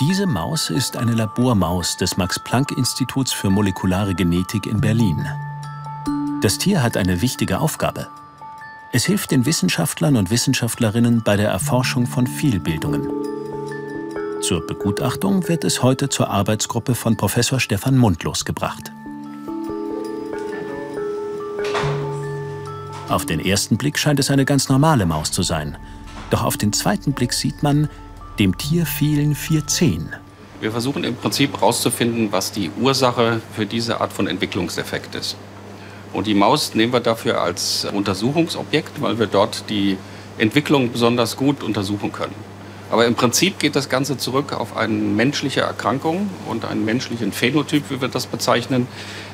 Diese Maus ist eine Labormaus des Max-Planck-Instituts für molekulare Genetik in Berlin. Das Tier hat eine wichtige Aufgabe. Es hilft den Wissenschaftlern und Wissenschaftlerinnen bei der Erforschung von Fehlbildungen. Zur Begutachtung wird es heute zur Arbeitsgruppe von Professor Stefan Mundlos gebracht. Auf den ersten Blick scheint es eine ganz normale Maus zu sein. Doch auf den zweiten Blick sieht man, dem Tier fehlen vier Zehen. Wir versuchen im Prinzip herauszufinden, was die Ursache für diese Art von Entwicklungseffekt ist. Und die Maus nehmen wir dafür als Untersuchungsobjekt, weil wir dort die Entwicklung besonders gut untersuchen können. Aber im Prinzip geht das Ganze zurück auf eine menschliche Erkrankung und einen menschlichen Phänotyp, wie wir das bezeichnen,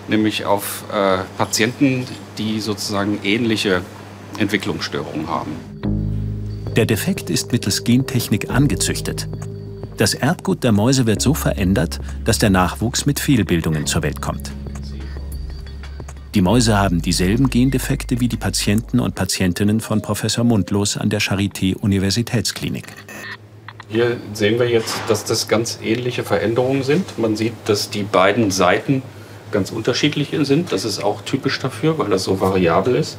nämlich auf äh, Patienten, die sozusagen ähnliche Entwicklungsstörungen haben. Der Defekt ist mittels Gentechnik angezüchtet. Das Erbgut der Mäuse wird so verändert, dass der Nachwuchs mit Fehlbildungen zur Welt kommt. Die Mäuse haben dieselben Gendefekte wie die Patienten und Patientinnen von Professor Mundlos an der Charité Universitätsklinik. Hier sehen wir jetzt, dass das ganz ähnliche Veränderungen sind. Man sieht, dass die beiden Seiten ganz unterschiedlich sind. Das ist auch typisch dafür, weil das so variabel ist.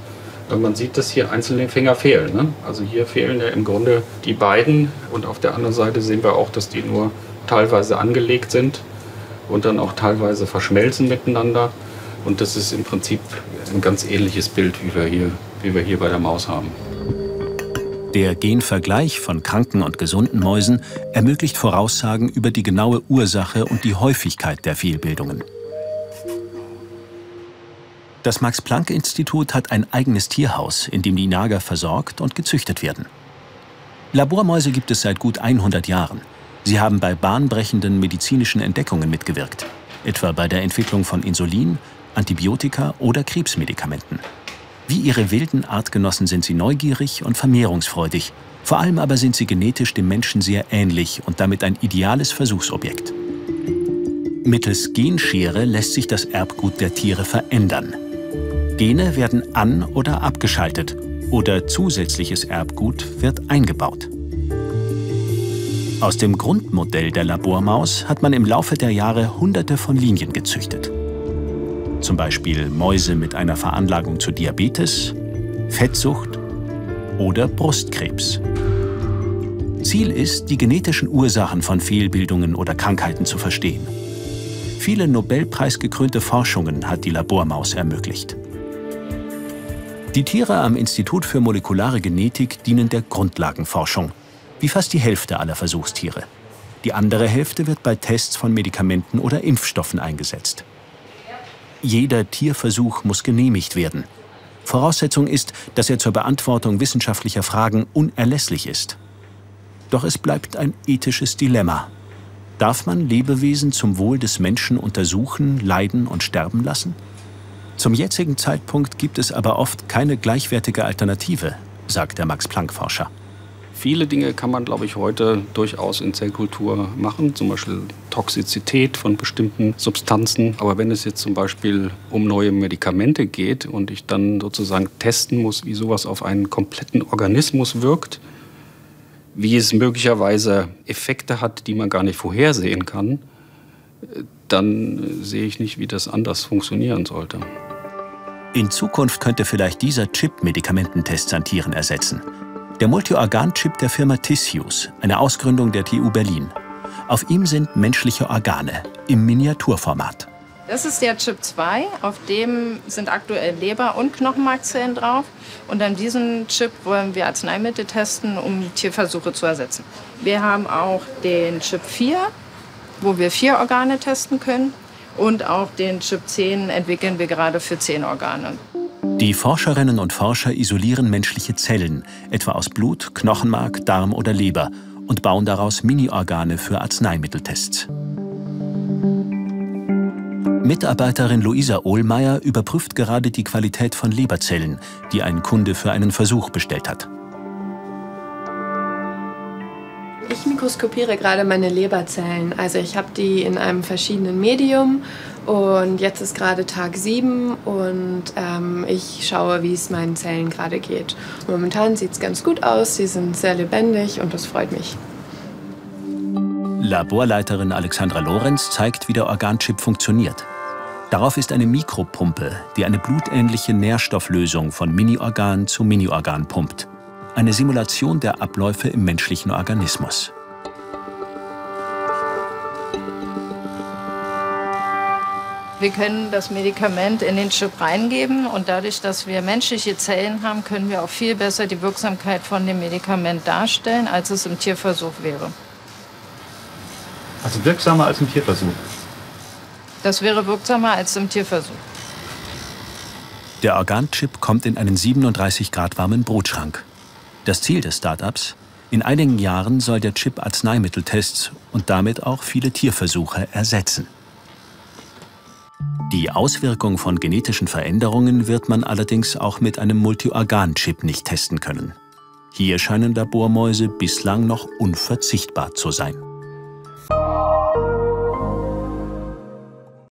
Man sieht, dass hier einzelne Finger fehlen. Ne? Also hier fehlen ja im Grunde die beiden. Und auf der anderen Seite sehen wir auch, dass die nur teilweise angelegt sind und dann auch teilweise verschmelzen miteinander. Und das ist im Prinzip ein ganz ähnliches Bild, wie wir hier, wie wir hier bei der Maus haben. Der Genvergleich von kranken und gesunden Mäusen ermöglicht Voraussagen über die genaue Ursache und die Häufigkeit der Fehlbildungen. Das Max-Planck-Institut hat ein eigenes Tierhaus, in dem die Nager versorgt und gezüchtet werden. Labormäuse gibt es seit gut 100 Jahren. Sie haben bei bahnbrechenden medizinischen Entdeckungen mitgewirkt, etwa bei der Entwicklung von Insulin, Antibiotika oder Krebsmedikamenten. Wie ihre wilden Artgenossen sind sie neugierig und vermehrungsfreudig. Vor allem aber sind sie genetisch dem Menschen sehr ähnlich und damit ein ideales Versuchsobjekt. Mittels Genschere lässt sich das Erbgut der Tiere verändern. Gene werden an- oder abgeschaltet oder zusätzliches Erbgut wird eingebaut. Aus dem Grundmodell der Labormaus hat man im Laufe der Jahre hunderte von Linien gezüchtet. Zum Beispiel Mäuse mit einer Veranlagung zu Diabetes, Fettsucht oder Brustkrebs. Ziel ist, die genetischen Ursachen von Fehlbildungen oder Krankheiten zu verstehen. Viele Nobelpreisgekrönte Forschungen hat die Labormaus ermöglicht. Die Tiere am Institut für molekulare Genetik dienen der Grundlagenforschung, wie fast die Hälfte aller Versuchstiere. Die andere Hälfte wird bei Tests von Medikamenten oder Impfstoffen eingesetzt. Jeder Tierversuch muss genehmigt werden. Voraussetzung ist, dass er zur Beantwortung wissenschaftlicher Fragen unerlässlich ist. Doch es bleibt ein ethisches Dilemma. Darf man Lebewesen zum Wohl des Menschen untersuchen, leiden und sterben lassen? Zum jetzigen Zeitpunkt gibt es aber oft keine gleichwertige Alternative, sagt der Max-Planck-Forscher. Viele Dinge kann man, glaube ich, heute durchaus in Zellkultur machen, zum Beispiel Toxizität von bestimmten Substanzen. Aber wenn es jetzt zum Beispiel um neue Medikamente geht und ich dann sozusagen testen muss, wie sowas auf einen kompletten Organismus wirkt, wie es möglicherweise Effekte hat, die man gar nicht vorhersehen kann, dann sehe ich nicht, wie das anders funktionieren sollte. In Zukunft könnte vielleicht dieser Chip Medikamententests an Tieren ersetzen. Der Multiorgan-Chip der Firma Tissues, eine Ausgründung der TU Berlin. Auf ihm sind menschliche Organe im Miniaturformat. Das ist der Chip 2, auf dem sind aktuell Leber- und Knochenmarkzellen drauf. Und an diesem Chip wollen wir Arzneimittel testen, um Tierversuche zu ersetzen. Wir haben auch den Chip 4, wo wir vier Organe testen können. Und auch den Chip 10 entwickeln wir gerade für zehn Organe. Die Forscherinnen und Forscher isolieren menschliche Zellen, etwa aus Blut, Knochenmark, Darm oder Leber, und bauen daraus Mini-Organe für Arzneimitteltests. Mitarbeiterin Luisa Ohlmeier überprüft gerade die Qualität von Leberzellen, die ein Kunde für einen Versuch bestellt hat. Ich mikroskopiere gerade meine Leberzellen. Also ich habe die in einem verschiedenen Medium und jetzt ist gerade Tag 7 und ähm, ich schaue, wie es meinen Zellen gerade geht. Momentan sieht es ganz gut aus, sie sind sehr lebendig und das freut mich. Laborleiterin Alexandra Lorenz zeigt, wie der Organchip funktioniert. Darauf ist eine Mikropumpe, die eine blutähnliche Nährstofflösung von Miniorgan zu Miniorgan pumpt. Eine Simulation der Abläufe im menschlichen Organismus. Wir können das Medikament in den Chip reingeben und dadurch, dass wir menschliche Zellen haben, können wir auch viel besser die Wirksamkeit von dem Medikament darstellen, als es im Tierversuch wäre. Also wirksamer als im Tierversuch? Das wäre wirksamer als im Tierversuch. Der Organchip kommt in einen 37 Grad warmen Brotschrank. Das Ziel des Startups? In einigen Jahren soll der Chip Arzneimitteltests und damit auch viele Tierversuche ersetzen. Die Auswirkung von genetischen Veränderungen wird man allerdings auch mit einem Multiorgan-Chip nicht testen können. Hier scheinen Labormäuse bislang noch unverzichtbar zu sein.